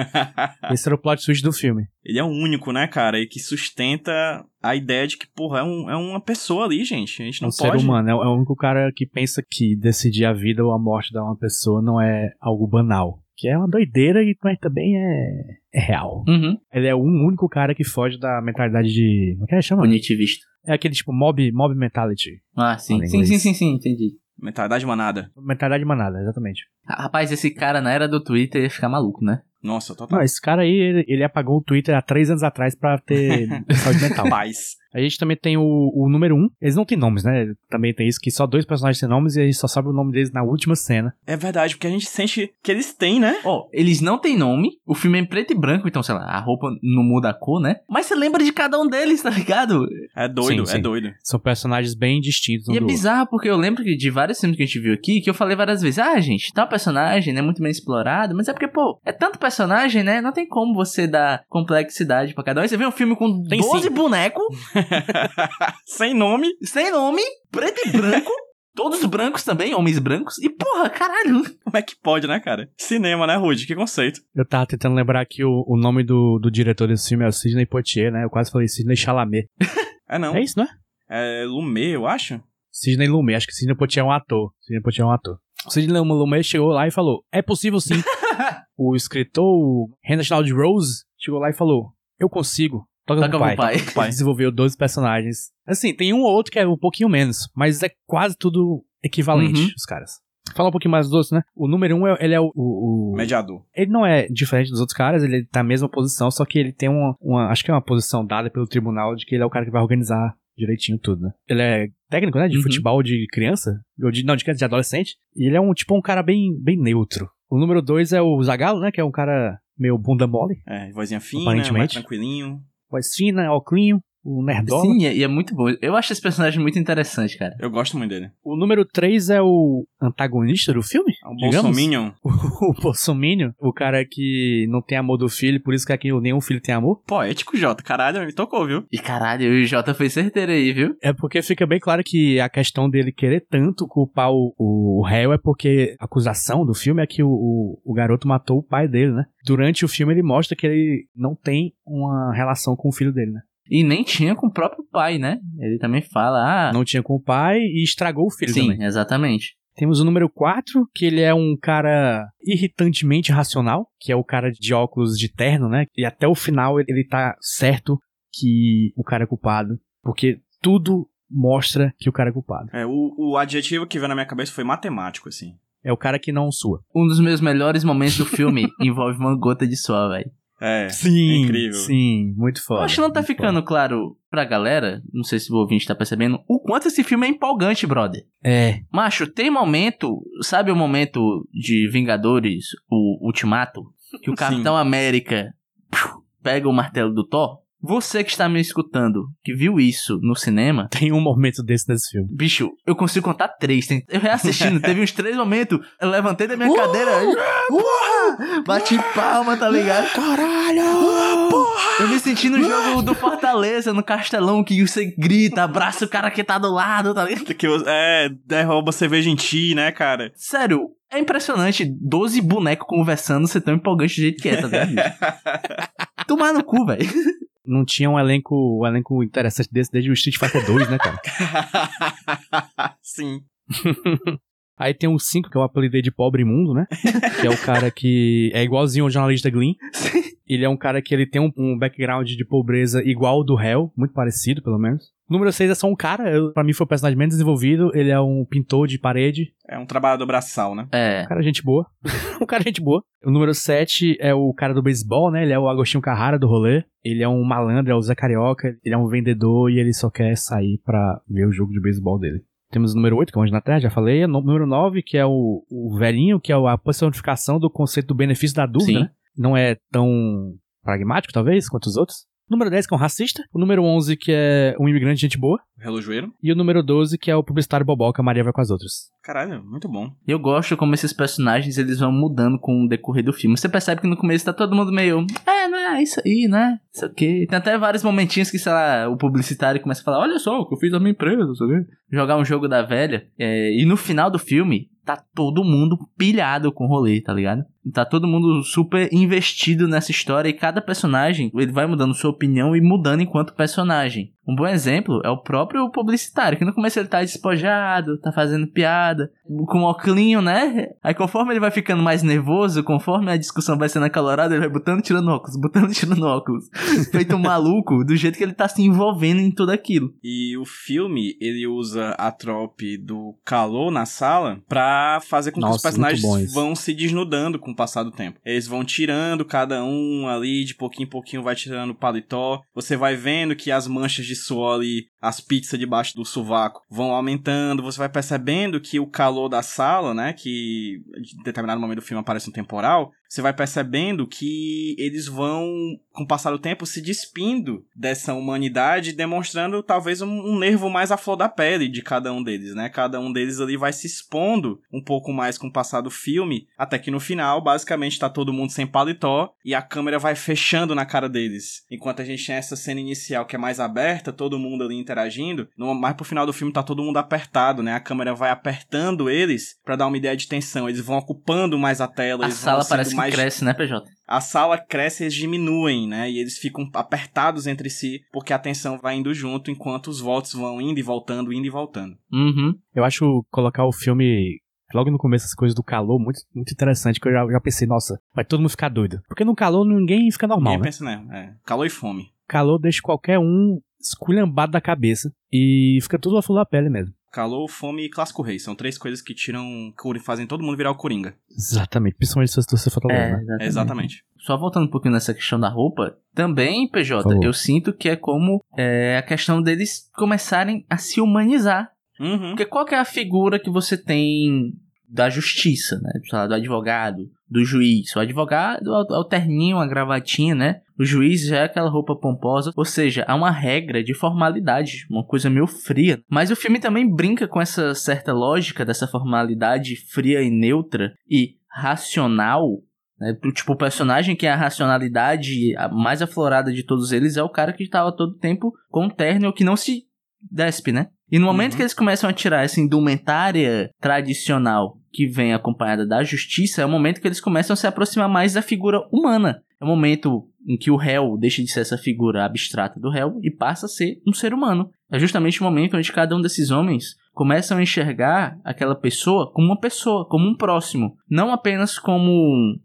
(laughs) Esse era o plot twist do filme. Ele é o único, né, cara, e que sustenta a ideia de que, porra, é, um, é uma pessoa ali, gente. A gente É não um pode. ser humano. É é o único cara que pensa que decidir a vida ou a morte de uma pessoa não é algo banal. Que é uma doideira, e mas também é, é real. Uhum. Ele é o único cara que foge da mentalidade de. Como é que ele chama? Punitivista. É aquele tipo mob, mob mentality. Ah, sim. Sim, sim, sim, sim, entendi. Mentalidade manada. Mentalidade manada, exatamente. Rapaz, esse cara na era do Twitter ia ficar maluco, né? Nossa, total. Não, esse cara aí, ele, ele apagou o Twitter há três anos atrás pra ter (laughs) saúde mental. Paz. A gente também tem o, o número um. Eles não têm nomes, né? Também tem isso, que só dois personagens têm nomes e a gente só sabe o nome deles na última cena. É verdade, porque a gente sente que eles têm, né? Ó, eles não têm nome, o filme é em preto e branco, então, sei lá, a roupa não muda a cor, né? Mas você lembra de cada um deles, tá ligado? É doido, Sim, é sim. doido. São personagens bem distintos um E é do outro. bizarro porque eu lembro que de vários filmes que a gente viu aqui, que eu falei várias vezes, ah, gente, tal personagem é muito bem explorado, mas é porque, pô, é tanto personagem, né? Não tem como você dar complexidade pra cada um. Aí você vê um filme com Tem 12 sim. bonecos, (laughs) (laughs) Sem nome. sem nome, preto e branco, (laughs) todos brancos também, homens brancos, e porra, caralho. Como é que pode, né, cara? Cinema, né, Rude? Que conceito. Eu tava tentando lembrar que o, o nome do, do diretor desse filme é o Sidney Poitier, né? Eu quase falei Sidney Chalamet. (laughs) É não. É isso, não é? É Lumet, eu acho. Sidney Lumet. Acho que Sidney Poitier é um ator. Sidney Poitier é um ator. O Sidney Lumet chegou lá e falou, é possível sim. o escritor, o Reginald Rose, chegou lá e falou, eu consigo. Toca, Toca pro pai. Toca pro pai. Desenvolveu 12 personagens. Assim, tem um ou outro que é um pouquinho menos, mas é quase tudo equivalente, Uhum. os caras. Falar um pouquinho mais dos outros, né? O número um, é, ele é o- o, o, Mediador. ele não é diferente dos outros caras, ele tá na mesma posição, só que ele tem uma, uma- Acho que é uma posição dada pelo tribunal de que ele é o cara que vai organizar direitinho tudo, né? Ele é técnico, né? De Uhum. futebol de criança. Ou de, não, de criança, de adolescente. E ele é um tipo um cara bem, bem neutro. O número dois é o Zagalo, né? Que é um cara meio bunda mole. É, vozinha fina, Aparentemente. mais tranquilinho. Voz fina, óculinho, o nerdola. Sim, e é- e é muito bom. Eu acho esse personagem muito interessante, cara. Eu gosto muito dele. O número três é o antagonista do filme? É digamos? Bolsominion. (laughs) O Bolsominion. O cara que não tem amor do filho, por isso que aqui nenhum filho tem amor. Poético, Jota. Caralho, me tocou, viu? E caralho, o Jota foi certeiro aí, viu? É porque fica bem claro que a questão dele querer tanto culpar o, o, o réu é porque a acusação do filme é que o, o, o garoto matou o pai dele, né? Durante o filme ele mostra que ele não tem uma relação com o filho dele, né? E nem tinha com o próprio pai, né? Ele também fala, ah. Não tinha com o pai e estragou o filho sim, também. exatamente. Temos o número 4, que ele é um cara irritantemente racional, que é o cara de óculos de terno, né? E até o final ele, tá certo que o cara é culpado, porque tudo mostra que o cara é culpado. É, o, o adjetivo que veio na minha cabeça foi matemático, assim. É o cara que não sua. Um dos meus melhores momentos do filme (laughs) envolve uma gota de suor, velho. É. Sim, incrível. Sim, muito foda. Eu acho que não tá ficando claro pra galera, não sei se o ouvinte tá percebendo, o quanto esse filme é empolgante, brother. foda. É, Macho, tem momento, sabe o momento de Vingadores, o Ultimato, que o (laughs) Sim. Capitão América pega o martelo do Thor? Você que está me escutando, que viu isso no cinema, tem um momento desse nesse filme. bicho, eu consigo contar três. Tem- Eu reassistindo, (laughs) teve uns três momentos, eu levantei da minha cadeira, porra, bati palma, tá ligado? Caralho! Eu me senti no jogo do Fortaleza, no Castelão, que você grita, abraça o cara que tá do lado, tá ligado? Que, é, derruba cerveja em ti, né, cara? Sério, é impressionante. 12 bonecos conversando, você tão empolgante do jeito que é, tá ligado? (laughs) Tomar no cu, velho. Não tinha um elenco, um elenco interessante desse desde o Street Fighter 2, né, cara? (laughs) Sim. (laughs) Aí tem o 5, que eu apelidei de Pobre Mundo, né? (laughs) que é o cara que é igualzinho ao jornalista Glyn. Ele é um cara que ele tem um, um background de pobreza igual ao do réu, muito parecido, pelo menos. Número 6 é só um cara, eu, pra mim foi o personagem menos desenvolvido. Ele é um pintor de parede, É um trabalhador braçal, né? É. um cara gente boa. (laughs) um cara gente boa. O número 7 é o cara do beisebol, né? Ele é o Agostinho Carrara do rolê. Ele é um malandro, é o Zé Carioca. Ele é um vendedor e ele só quer sair pra ver o jogo de beisebol dele. Temos o número 8, que é o Anjo na Terra, já falei. O número 9, que é o, o velhinho, que é a personificação do conceito do benefício da dúvida, Sim. né? Não é tão pragmático, talvez, quanto os outros. O número 10, que é um racista. O número 11, que é um imigrante gente boa. Relojoeiro. E o número 12, que é o publicitário boboca, Maria vai com as outras. Caralho, muito bom. Eu gosto como esses personagens eles vão mudando com o decorrer do filme. Você percebe que no começo tá todo mundo meio. É, não é isso aí, né? Isso aqui. Tem até vários momentinhos que, sei lá, o publicitário começa a falar: Olha só o que eu fiz na minha empresa, quê. Jogar um jogo da velha. É, e no final do filme, tá todo mundo pilhado com o rolê, tá ligado? Tá todo mundo super investido nessa história e cada personagem, ele vai mudando sua opinião e mudando enquanto personagem. Um bom exemplo é o próprio publicitário, que no começo ele tá despojado, tá fazendo piada, com óculos, né? Aí conforme ele vai ficando mais nervoso, conforme a discussão vai sendo acalorada, ele vai botando e tirando óculos, botando e (laughs) tirando óculos. Feito um maluco, do jeito que ele tá se envolvendo em tudo aquilo. E o filme, ele usa a trope do calor na sala pra fazer com que Nossa, os personagens vão se desnudando com o passar do tempo. Eles vão tirando cada um ali, de pouquinho em pouquinho vai tirando o paletó. Você vai vendo que as manchas de suor ali, as pizzas debaixo do sovaco, vão aumentando. Você vai percebendo que o calor da sala, né, que em determinado momento do filme aparece um temporal, você vai percebendo que eles vão, com o passar do tempo, se despindo dessa humanidade, demonstrando talvez um, um nervo mais à flor da pele de cada um deles, né? Cada um deles ali vai se expondo um pouco mais com o passar do filme, até que no final, basicamente, tá todo mundo sem paletó e a câmera vai fechando na cara deles. Enquanto a gente tem essa cena inicial que é mais aberta, todo mundo ali interagindo, no, mais pro final do filme tá todo mundo apertado, né? A câmera vai apertando eles pra dar uma ideia de tensão. Eles vão ocupando mais a tela, A eles vão sala sendo parece mais cresce, né, PJ? a sala cresce e eles diminuem, né? E eles ficam apertados entre si, porque a tensão vai indo junto enquanto os votos vão indo e voltando, indo e voltando. Uhum. Eu acho colocar o filme logo no começo, essas coisas do calor, muito, muito interessante, que eu já, já pensei, nossa, vai todo mundo ficar doido. Porque no calor ninguém fica normal, Ninguém né? pensa, né? É, calor e fome. Calor deixa qualquer um esculhambado da cabeça e fica tudo a flor da pele mesmo. Calor, fome e clássico rei. São três coisas que tiram, fazem todo mundo virar o Coringa. Exatamente, principalmente se você for É, né? exatamente. Exatamente. Só voltando um pouquinho nessa questão da roupa, também, PJ, favor. eu sinto que é como é, a questão deles começarem a se humanizar. Uhum. Porque qual que é a figura que você tem da justiça, né? Do advogado, do juiz. O advogado é o terninho, a gravatinha, né? O juiz já é aquela roupa pomposa. Ou seja, há uma regra de formalidade, uma coisa meio fria. Mas o filme também brinca com essa certa lógica dessa formalidade fria e neutra e racional. Né? Tipo, o personagem que é a racionalidade a mais aflorada de todos eles é o cara que estava todo tempo com terno ou que não se despe, né? E no momento Uhum. que eles começam a tirar essa indumentária tradicional que vem acompanhada da justiça, é o momento que eles começam a se aproximar mais da figura humana. É o momento em que o réu deixa de ser essa figura abstrata do réu e passa a ser um ser humano. É justamente o momento onde cada um desses homens começam a enxergar aquela pessoa como uma pessoa, como um próximo. Não apenas como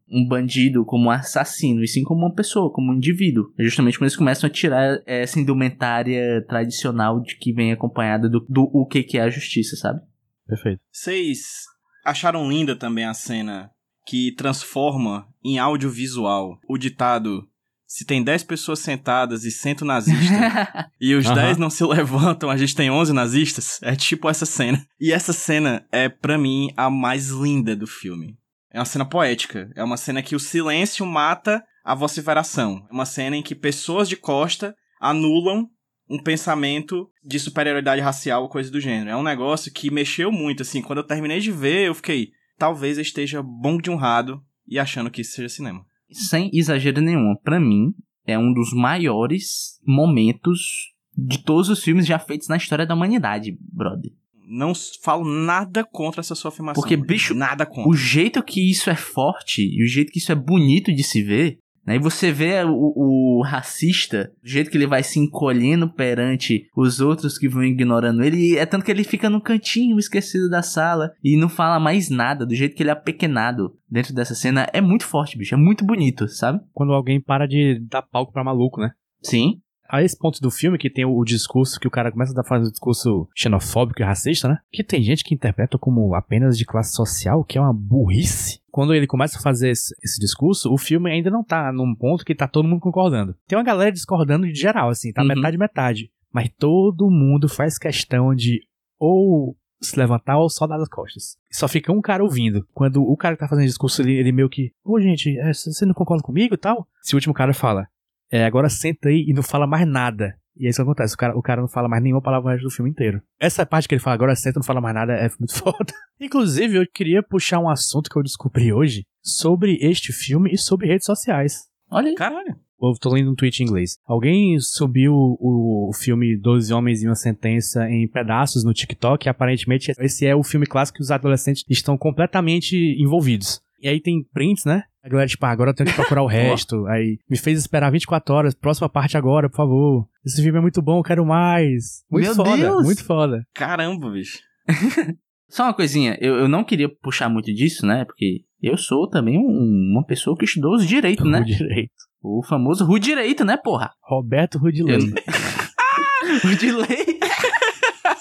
um, bandido, como um assassino, e sim como uma pessoa, como um indivíduo. É justamente quando eles começam a tirar essa indumentária tradicional de que vem acompanhada do, do o que, que é a justiça, sabe? Perfeito. Vocês acharam linda também a cena que transforma em audiovisual o ditado se tem 10 pessoas sentadas e cento nazistas (laughs) e os Aham. 10 não se levantam, a gente tem 11 nazistas? É tipo essa cena. E essa cena é, pra mim, a mais linda do filme. É uma cena poética. É uma cena que o silêncio mata a vociferação. É uma cena em que pessoas de costa anulam um pensamento de superioridade racial ou coisa do gênero. É um negócio que mexeu muito, assim. Quando eu terminei de ver, eu fiquei... Talvez eu esteja bom de honrado e achando que isso seja cinema. Sem exagero nenhum, pra mim, é um dos maiores momentos de todos os filmes já feitos na história da humanidade, brother. Não falo nada contra essa sua afirmação. Porque, bicho, Nada contra. O jeito que isso é forte e o jeito que isso é bonito de se ver, né? E você vê o, o racista, o jeito que ele vai se encolhendo perante os outros que vão ignorando ele, é tanto que ele fica no cantinho esquecido da sala e não fala mais nada, do jeito que ele é apequenado dentro dessa cena, é muito forte, bicho, é muito bonito, sabe? Quando alguém para de dar palco pra maluco, né? Sim. A esse ponto do filme que tem o, o discurso que o cara começa a dar fazer um discurso xenofóbico e racista, né? Que tem gente que interpreta como apenas de classe social, que é uma burrice. Quando ele começa a fazer esse, esse discurso, o filme ainda não tá num ponto que tá todo mundo concordando. Tem uma galera discordando de geral, assim, tá Uhum. metade metade. Mas todo mundo faz questão de ou se levantar ou só dar as costas. Só fica um cara ouvindo. Quando o cara que tá fazendo discurso, ele, ele meio que, ô gente, é, você não concorda comigo e tal? Se o último cara fala, é, agora senta aí e não fala mais nada. E é isso que acontece, o cara, o cara não fala mais nenhuma palavra o resto do filme inteiro. Essa parte que ele fala, agora senta e não fala mais nada, é muito (laughs) foda. Inclusive, eu queria puxar um assunto que eu descobri hoje sobre este filme e sobre redes sociais. Olha aí. Caralho. Eu tô lendo um tweet em inglês. Alguém subiu o, o filme Doze Homens e uma Sentença em pedaços no TikTok e aparentemente esse é o filme clássico que os adolescentes estão completamente envolvidos. E aí tem prints, né? A galera, tipo, ah, agora eu tenho que procurar o (laughs) resto. Aí me fez esperar 24 horas, próxima parte agora, por favor. Esse filme é muito bom, eu quero mais. Muito Meu foda, Deus! muito foda. Caramba, bicho. (laughs) Só uma coisinha, eu, eu não queria puxar muito disso, né? Porque eu sou também um- uma pessoa que estudou os direitos, né? O direito. O famoso Ru Direito, né, porra? Roberto Rudilei. Eu- Rudilei.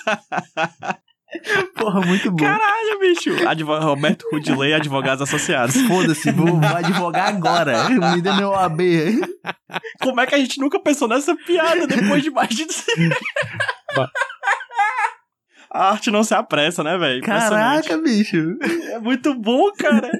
(laughs) porra, muito bom. Caralho, bicho. Advo Roberto Rudilei, Advogados Associados. Foda-se, vou, vou advogar agora. Me dê meu AB. Como é que a gente nunca pensou nessa piada depois de mais de... (laughs) A arte não se apressa, né, velho? Caraca, bicho. É muito bom, cara.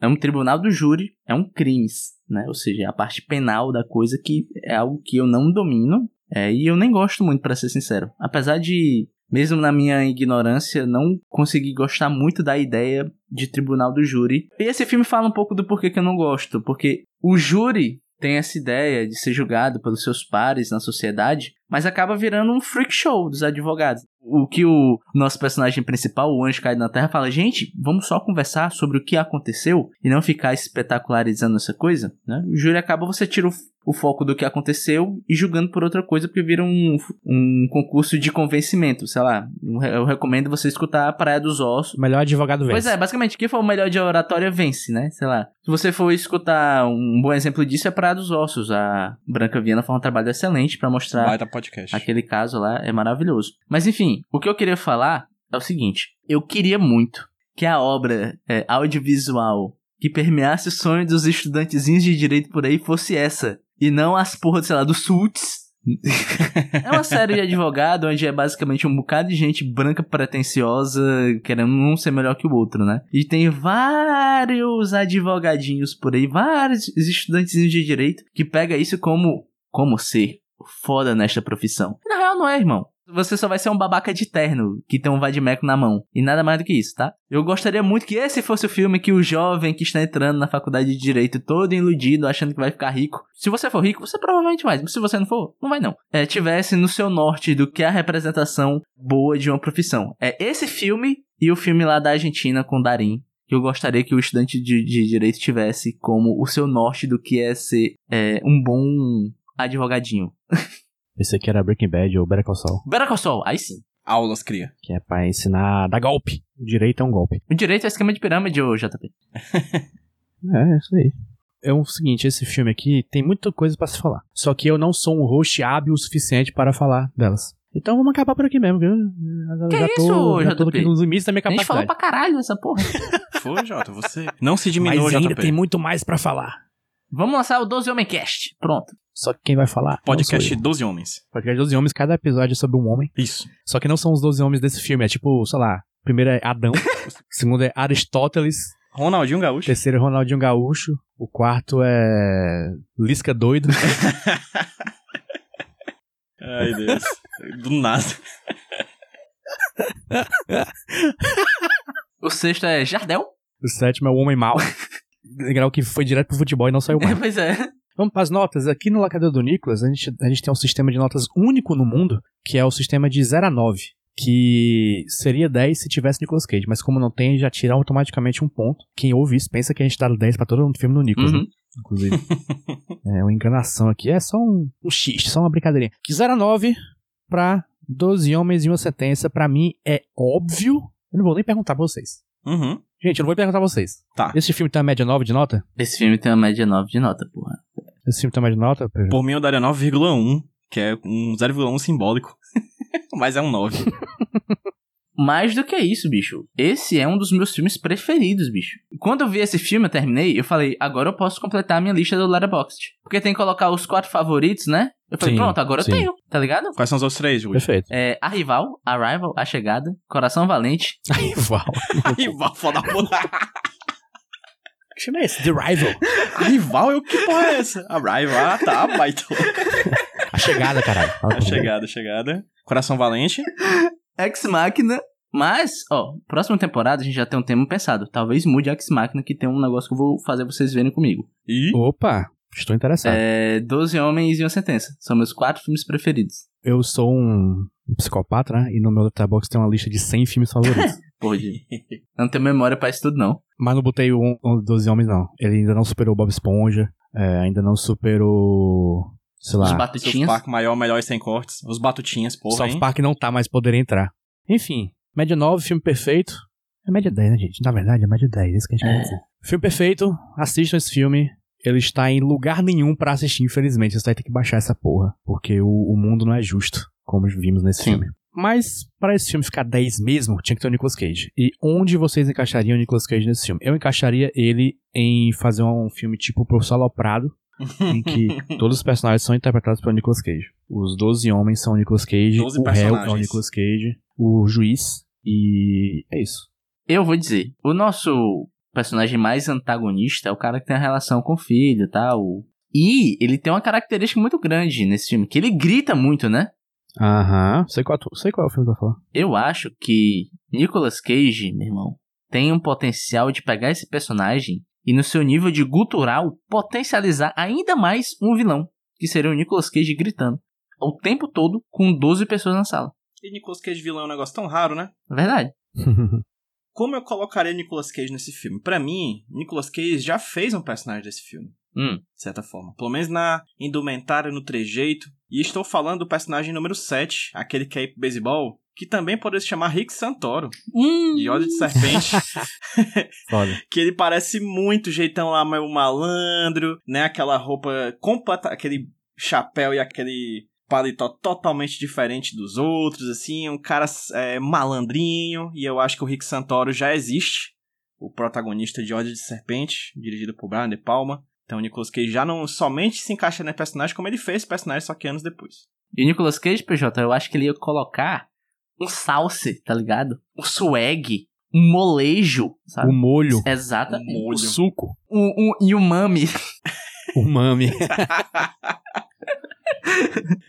É um tribunal do júri, é um crimes, né? Ou seja, é a parte penal da coisa que é algo que eu não domino é, e eu nem gosto muito, pra ser sincero. Apesar de, mesmo na minha ignorância, não conseguir gostar muito da ideia de tribunal do júri. E esse filme fala um pouco do porquê que eu não gosto, porque o júri tem essa ideia de ser julgado pelos seus pares na sociedade, mas acaba virando um freak show dos advogados. O que o nosso personagem principal, o Anjo Caído na Terra, fala: gente, vamos só conversar sobre o que aconteceu e não ficar espetacularizando essa coisa, né? O júri acaba, você tira o, o foco do que aconteceu e julgando por outra coisa, porque vira um, um concurso de convencimento, sei lá. Eu recomendo você escutar a Praia dos Ossos, O melhor advogado vence. Pois é, basicamente, quem for o melhor de oratória vence, né? Sei lá. Se você for escutar um bom exemplo disso, é Praia dos Ossos. A Branca Viana faz um trabalho excelente pra mostrar podcast. aquele caso lá, é maravilhoso. Mas enfim, o que eu queria falar é o seguinte: eu queria muito que a obra é, audiovisual que permeasse o sonho dos estudantezinhos de direito por aí fosse essa. E não as porra, sei lá, do Suits. é uma série de advogado onde é basicamente um bocado de gente branca pretensiosa querendo um ser melhor que o outro, né? E tem vários advogadinhos por aí, vários estudantezinhos de direito que pega isso como como ser foda nesta profissão. Na real não é, irmão. Você só vai ser um babaca de terno que tem um vadimeco na mão. E nada mais do que isso, tá? Eu gostaria muito que esse fosse o filme que o jovem que está entrando na faculdade de direito, todo iludido, achando que vai ficar rico. Se você for rico, você provavelmente vai. Mas se você não for, não vai não. É, tivesse no seu norte do que é a representação boa de uma profissão. É esse filme e o filme lá da Argentina com Darim. Que eu gostaria que o estudante de, de direito tivesse como o seu norte do que é ser é, um bom advogadinho. (laughs) Esse aqui era Breaking Bad ou Better Call Saul, Better Call Saul, aí sim. Aulas cria. que é pra ensinar a dar golpe. O direito é um golpe. O direito é esquema de pirâmide, ô JP. (laughs) É, isso aí. É o seguinte, esse filme aqui tem muita coisa pra se falar. Só que eu não sou um host hábil o suficiente para falar delas. Então vamos acabar por aqui mesmo. Que, eu já, Que já isso, tô, já tô JP? aqui nos limites da minha A gente falou capacidade. pra caralho essa porra. (laughs) Foi, Jota, você. Não se diminua, Mas ainda JP. tem muito mais pra falar. Vamos lançar o 12 Homem Cast. Pronto. Só que quem vai falar. Podcast não sou 12 Homens. Podcast 12 Homens, cada episódio é sobre um homem. Isso. Só que não são os 12 homens desse filme. É tipo, sei lá. Primeiro é Adão. (laughs) segundo é Aristóteles. Ronaldinho Gaúcho. Terceiro é Ronaldinho Gaúcho. O quarto é Lisca Doido. (laughs) Ai, Deus. Do nada. (laughs) O sexto é Jardel. o sétimo é o Homem Mau. Legal que foi direto pro futebol e não saiu mais. pois é. Vamos para as notas. Aqui no Locador do Nicolas, a gente, a gente tem um sistema de notas único no mundo, que é o sistema de 0 a 9. Que seria 10 se tivesse Nicolas Cage, mas como não tem, já tira automaticamente um ponto. Quem ouve isso pensa que a gente dá 10 pra todo mundo filme no Nicolas, Uhum. né? Inclusive. (laughs) é uma enganação aqui, é só um, um xiste, só uma brincadeirinha. Que 0 a 9 pra 12 homens e uma sentença, pra mim é óbvio. Eu não vou nem perguntar pra vocês. Uhum. Gente, eu não vou perguntar pra vocês. Tá. Esse filme tem uma média 9 de nota? Esse filme tem uma média 9 de nota, porra. Esse filme tem de nota? Por mim eu daria 9,1, que é um 0,1 simbólico. (laughs) Mas é um 9. (laughs) Mais do que isso, bicho. Esse é um dos meus filmes preferidos, bicho. Quando eu vi esse filme, eu terminei, eu falei, agora eu posso completar a minha lista do Letterboxd. Porque tem que colocar os quatro favoritos, né? Eu falei, Sim, pronto, agora sim. eu tenho, tá ligado? Quais são os outros três, Júlio? Perfeito. É, A Rival, Arrival, A Chegada, Coração Valente. (laughs) Rival. Rival, foda da puta. Que filme é esse? The Rival. A (laughs) rival é o que porra é essa? A rival, ah tá, baita. (laughs) A chegada, caralho. A chegada, chegada. Coração Valente. Ex Machina. Mas, ó, próxima temporada a gente já tem um tema pensado. Talvez mude Ex Machina, que tem um negócio que eu vou fazer vocês verem comigo. E. Opa, estou interessado. É, Doze Homens e uma Sentença. São meus quatro filmes preferidos. Eu sou um psicopata, né? E no meu Letterboxd tem uma lista de 100 filmes favoritos. (laughs) porra de... Eu (laughs) não tenho memória pra isso tudo, não. Mas não botei o um, 12 Homens, não. Ele ainda não superou o Bob Esponja, é, ainda não superou... Sei Os lá, batutinhas. South Park maior, melhor e sem cortes. Os batutinhas, porra, South hein? Park não tá mais podendo entrar. Enfim, média 9, filme perfeito. É média 10, né, gente? Na verdade, é média 10, é isso que a gente É. quer dizer. Filme perfeito, assistam esse filme. Ele está em lugar nenhum pra assistir, infelizmente. Você vai ter que baixar essa porra. Porque o, o mundo não é justo, como vimos nesse Sim. filme. Mas, para esse filme ficar 10 mesmo, tinha que ter o Nicolas Cage. E onde vocês encaixariam o Nicolas Cage nesse filme? Eu encaixaria ele em fazer um filme tipo O Professor Aloprado, (laughs) em que todos os personagens são interpretados pelo Nicolas Cage. Os 12 homens são o Nicolas Cage, 12 o réu é o. Nicolas Cage, o juiz, e é isso. Eu vou dizer, o nosso personagem mais antagonista é o cara que tem a relação com o filho e tal. E ele tem uma característica muito grande nesse filme, que ele grita muito, né? Aham, sei qual, sei qual é o filme que eu vou falar. Eu acho que Nicolas Cage, meu irmão, tem um potencial de pegar esse personagem e no seu nível de gutural potencializar ainda mais um vilão, que seria o Nicolas Cage gritando o tempo todo com 12 pessoas na sala. E Nicolas Cage vilão é um negócio tão raro, né? É verdade. (laughs) Como eu colocaria Nicolas Cage nesse filme? Pra mim, Nicolas Cage já fez um personagem desse filme. Hum, de certa forma. Pelo menos na indumentária, no trejeito. E estou falando do personagem número 7, aquele que é pro beisebol, que também poderia se chamar Rick Santoro, de Ódio de Serpente, (laughs) que ele parece muito jeitão lá, meio malandro, né? Aquela roupa completa, aquele chapéu e aquele paletó totalmente diferente dos outros, assim, um cara é, malandrinho, e eu acho que o Rick Santoro já existe, o protagonista de Ódio de Serpente, dirigido por Brian De Palma. Então o Nicolas Cage já não somente se encaixa no personagem, como ele fez esse personagem só que anos depois. E o Nicolas Cage, PJ, eu acho que ele ia colocar um salse, tá ligado? Um swag, um molejo, sabe? O molho, Exatamente. Um o molho. suco, Um, um, e o mami. o mame. (laughs)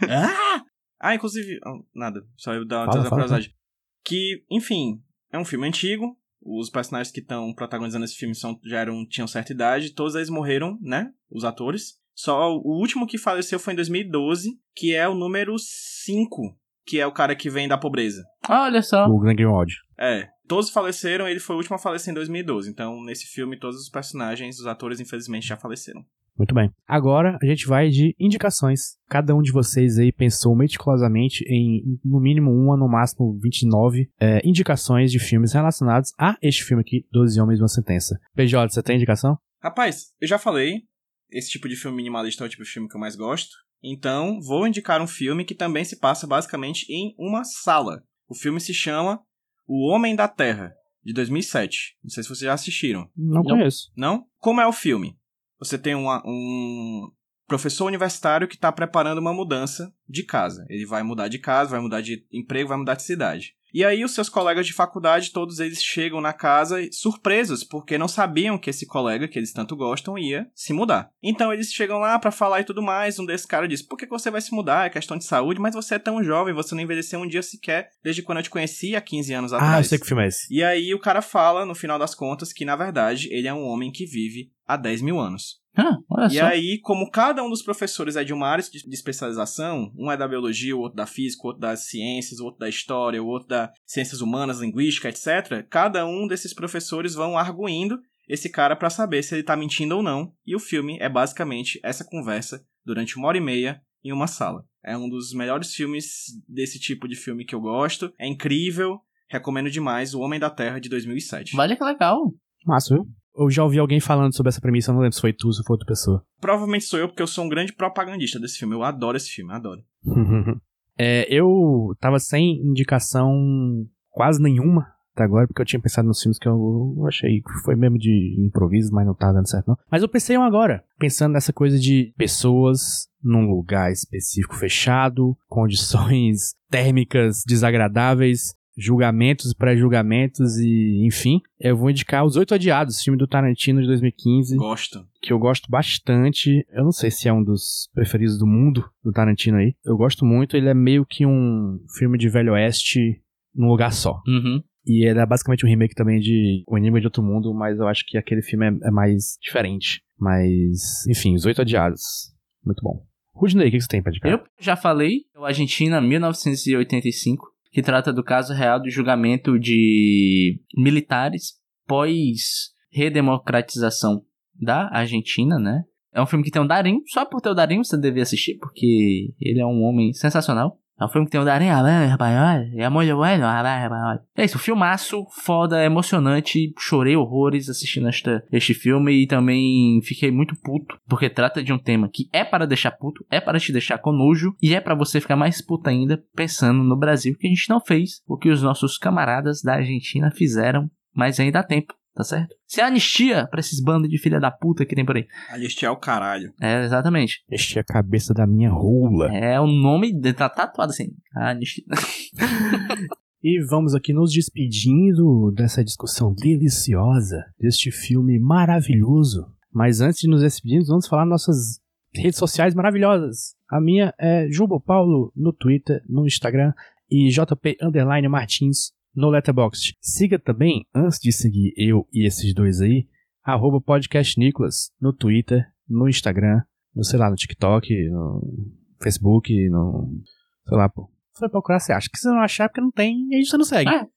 ah! Ah, inclusive. ah, Nada, só eu dar uma fala, curiosidade. Que, enfim, é um filme antigo. Os personagens que estão protagonizando esse filme são, já eram, tinham certa idade. Todos eles morreram, né? Os atores. Só o último que faleceu foi em 2012, que é o número 5, que é o cara que vem da pobreza. Olha só. o Greenwald. É, todos faleceram, ele foi o último a falecer em 2012. Então, nesse filme, todos os personagens, os atores, infelizmente, já faleceram. Muito bem. Agora a gente vai de indicações. Cada um de vocês aí pensou meticulosamente em no mínimo uma, no máximo 29 é, indicações de filmes relacionados a este filme aqui, 12 Homens e uma Sentença. PJ, você tem indicação? Rapaz, eu já falei, esse tipo de filme minimalista é o tipo de filme que eu mais gosto. Então, vou indicar um filme que também se passa basicamente em uma sala. O filme se chama O Homem da Terra, de 2007. Não sei se vocês já assistiram. Não, Não. conheço. Não? Como é o filme? Você tem uma- um professor universitário que está preparando uma mudança de casa. Ele vai mudar de casa, vai mudar de emprego, vai mudar de cidade. E aí os seus colegas de faculdade, todos eles chegam na casa surpresos, porque não sabiam que esse colega, que eles tanto gostam, ia se mudar. Então eles chegam lá pra falar e tudo mais, um desses caras diz, por que que você vai se mudar? É questão de saúde, mas você é tão jovem, você não envelheceu um dia sequer, desde quando eu te conheci, há 15 anos atrás. Ah, eu sei que filme é esse. E aí o cara fala, no final das contas, que na verdade ele é um homem que vive há 10 mil anos. Ah, olha E só. aí, como cada um dos professores é de uma área de especialização, um é da biologia, o outro da física, o outro das ciências, o outro da história, o outro da ciências humanas, linguística, etc., cada um desses professores vão arguindo esse cara pra saber se ele tá mentindo ou não. E o filme é basicamente essa conversa durante uma hora e meia em uma sala. É um dos melhores filmes desse tipo de filme que eu gosto. É incrível. Recomendo demais O Homem da Terra de 2007. Olha que legal. Massa, viu? Eu já ouvi alguém falando sobre essa premissa, eu não lembro se foi tu ou se foi outra pessoa. Provavelmente sou eu, porque eu sou um grande propagandista desse filme. Eu adoro esse filme, adoro. (laughs) É, eu tava sem indicação quase nenhuma até agora, porque eu tinha pensado nos filmes que eu achei que foi mesmo de improviso, mas não tá dando certo não. Mas eu pensei um agora, pensando nessa coisa de pessoas num lugar específico fechado, condições (laughs) térmicas desagradáveis, julgamentos, pré-julgamentos e enfim. Eu vou indicar Os Oito Odiados, filme do Tarantino de 2015 Gosto. que eu gosto bastante. Eu não sei se é um dos preferidos do mundo do Tarantino aí. Eu gosto muito. Ele é meio que um filme de Velho Oeste num lugar só. Uhum. E ele é basicamente um remake também de O Enigma de Outro Mundo, mas eu acho que aquele filme é, é mais diferente. Mas, enfim, Os Oito Odiados. Muito bom. Rudney, o que que você tem pra indicar? Eu já falei, o Argentina 1985. Que trata do caso real do julgamento de militares pós redemocratização da Argentina, né? É um filme que tem o Darim, só por ter o Darim você deve assistir, porque ele é um homem sensacional. É um filme que tem o Darim, é muito bueno, É isso, filmaço, foda, emocionante, chorei horrores assistindo esta, este filme e também fiquei muito puto, porque trata de um tema que é para deixar puto, é para te deixar com nojo e é para você ficar mais puto ainda pensando no Brasil que a gente não fez o que os nossos camaradas da Argentina fizeram, mas ainda há tempo tá certo? Se é anistia pra esses bandos de filha da puta que tem por aí. Anistia é o caralho. É, exatamente. Este é a cabeça da minha rola. É o nome, de, tá tatuado assim. Anistia. (laughs) E vamos aqui nos despedindo dessa discussão deliciosa, deste filme maravilhoso. Mas antes de nos despedirmos, vamos falar nossas redes sociais maravilhosas. A minha é Jumbo Paulo no Twitter, no Instagram e JP Underline Martins no Letterboxd. Siga também, antes de seguir eu e esses dois aí, arroba podcast Nicolas no Twitter, no Instagram, no, sei lá, no TikTok, no Facebook, no. sei lá, pô. Vai procurar, você acha. que você não achar é porque não tem, e aí você não segue. É.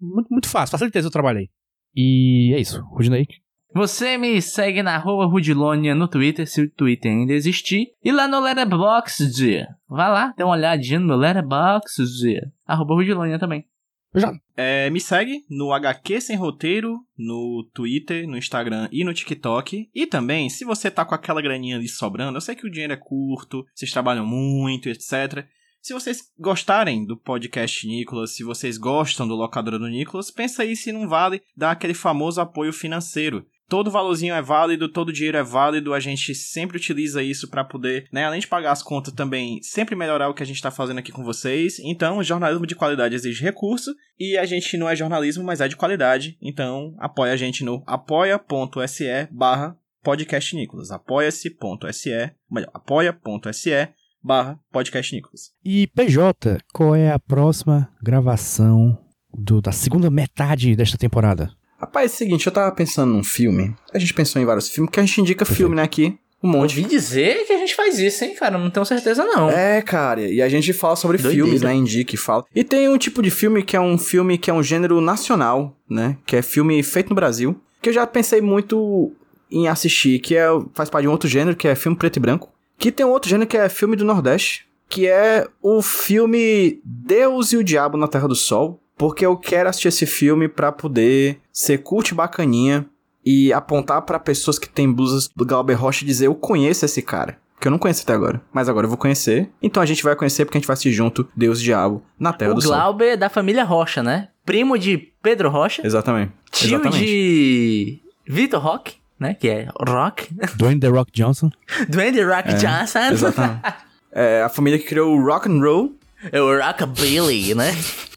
Muito, muito fácil, facilitei seu trabalho aí. E é isso, Rudinei. Você me segue na arroba Rudilonia no Twitter, se o Twitter ainda existir. E lá no Letterboxd. Vai lá, dê uma olhadinha no meu Letterboxd. Arroba Rudilonia também. Já. É, me segue no HQ Sem Roteiro, no Twitter, no Instagram e no TikTok. E também, se você tá com aquela graninha ali sobrando, eu sei que o dinheiro é curto, vocês trabalham muito, etc. Se vocês gostarem do podcast Nicolas, se vocês gostam do Locadora do Nicolas, pensa aí se não vale dar aquele famoso apoio financeiro. Todo valorzinho é válido, todo dinheiro é válido, a gente sempre utiliza isso para poder, né, além de pagar as contas também, sempre melhorar o que a gente tá fazendo aqui com vocês. Então, jornalismo de qualidade exige recurso e a gente não é jornalismo, mas é de qualidade. Então, apoia a gente no apoia.se barra podcast Nicolas. apoia-se.se, melhor, apoia.se barra podcast Nicolas. E PJ, qual é a próxima gravação do- da segunda metade desta temporada? Rapaz, é o seguinte, eu tava pensando num filme. A gente pensou em vários filmes, que a gente indica filme, né, aqui. Um monte. Ouvi dizer que a gente faz isso, hein, cara? Não tenho certeza, não. É, cara, e a gente fala sobre Doideira. filmes, né? Indica e fala. E tem um tipo de filme que é um filme que é um gênero nacional, né? Que é filme feito no Brasil. Que eu já pensei muito em assistir, que é, faz parte de um outro gênero, que é filme preto e branco. Que tem um outro gênero que é filme do Nordeste, que é o filme Deus e o Diabo na Terra do Sol. Porque eu quero assistir esse filme pra poder ser cult bacaninha e apontar pra pessoas que têm blusas do Glauber Rocha e dizer: Eu conheço esse cara. Que eu não conheço até agora. Mas agora eu vou conhecer. Então a gente vai conhecer porque a gente vai assistir junto Deus e Diabo na Terra o do Sol. Glauber é da família Rocha, né? Primo de Pedro Rocha. Exatamente. Tio Exatamente. de Vitor Rock, né? Que é Rock. (laughs) Dwayne The Rock Johnson. do Andy Rock Johnson. Exatamente. (laughs) É a família que criou o rock and roll É o Rockabilly, né? (laughs)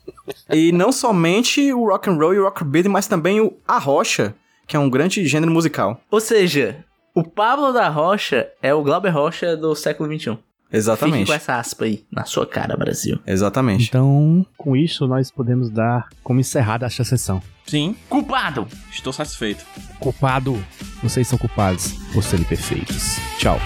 e não somente o rock and roll e o rockabilly, mas também o a rocha, que é um grande gênero musical. Ou seja, o Pablo da Rocha é o Glauber Rocha do século XXI. Fique Exatamente. com essa aspa aí na sua cara, Brasil. Exatamente. Então, com isso, nós podemos dar como encerrada esta sessão. Sim, Culpado! estou satisfeito. Culpado, vocês são culpados por serem perfeitos. Tchau.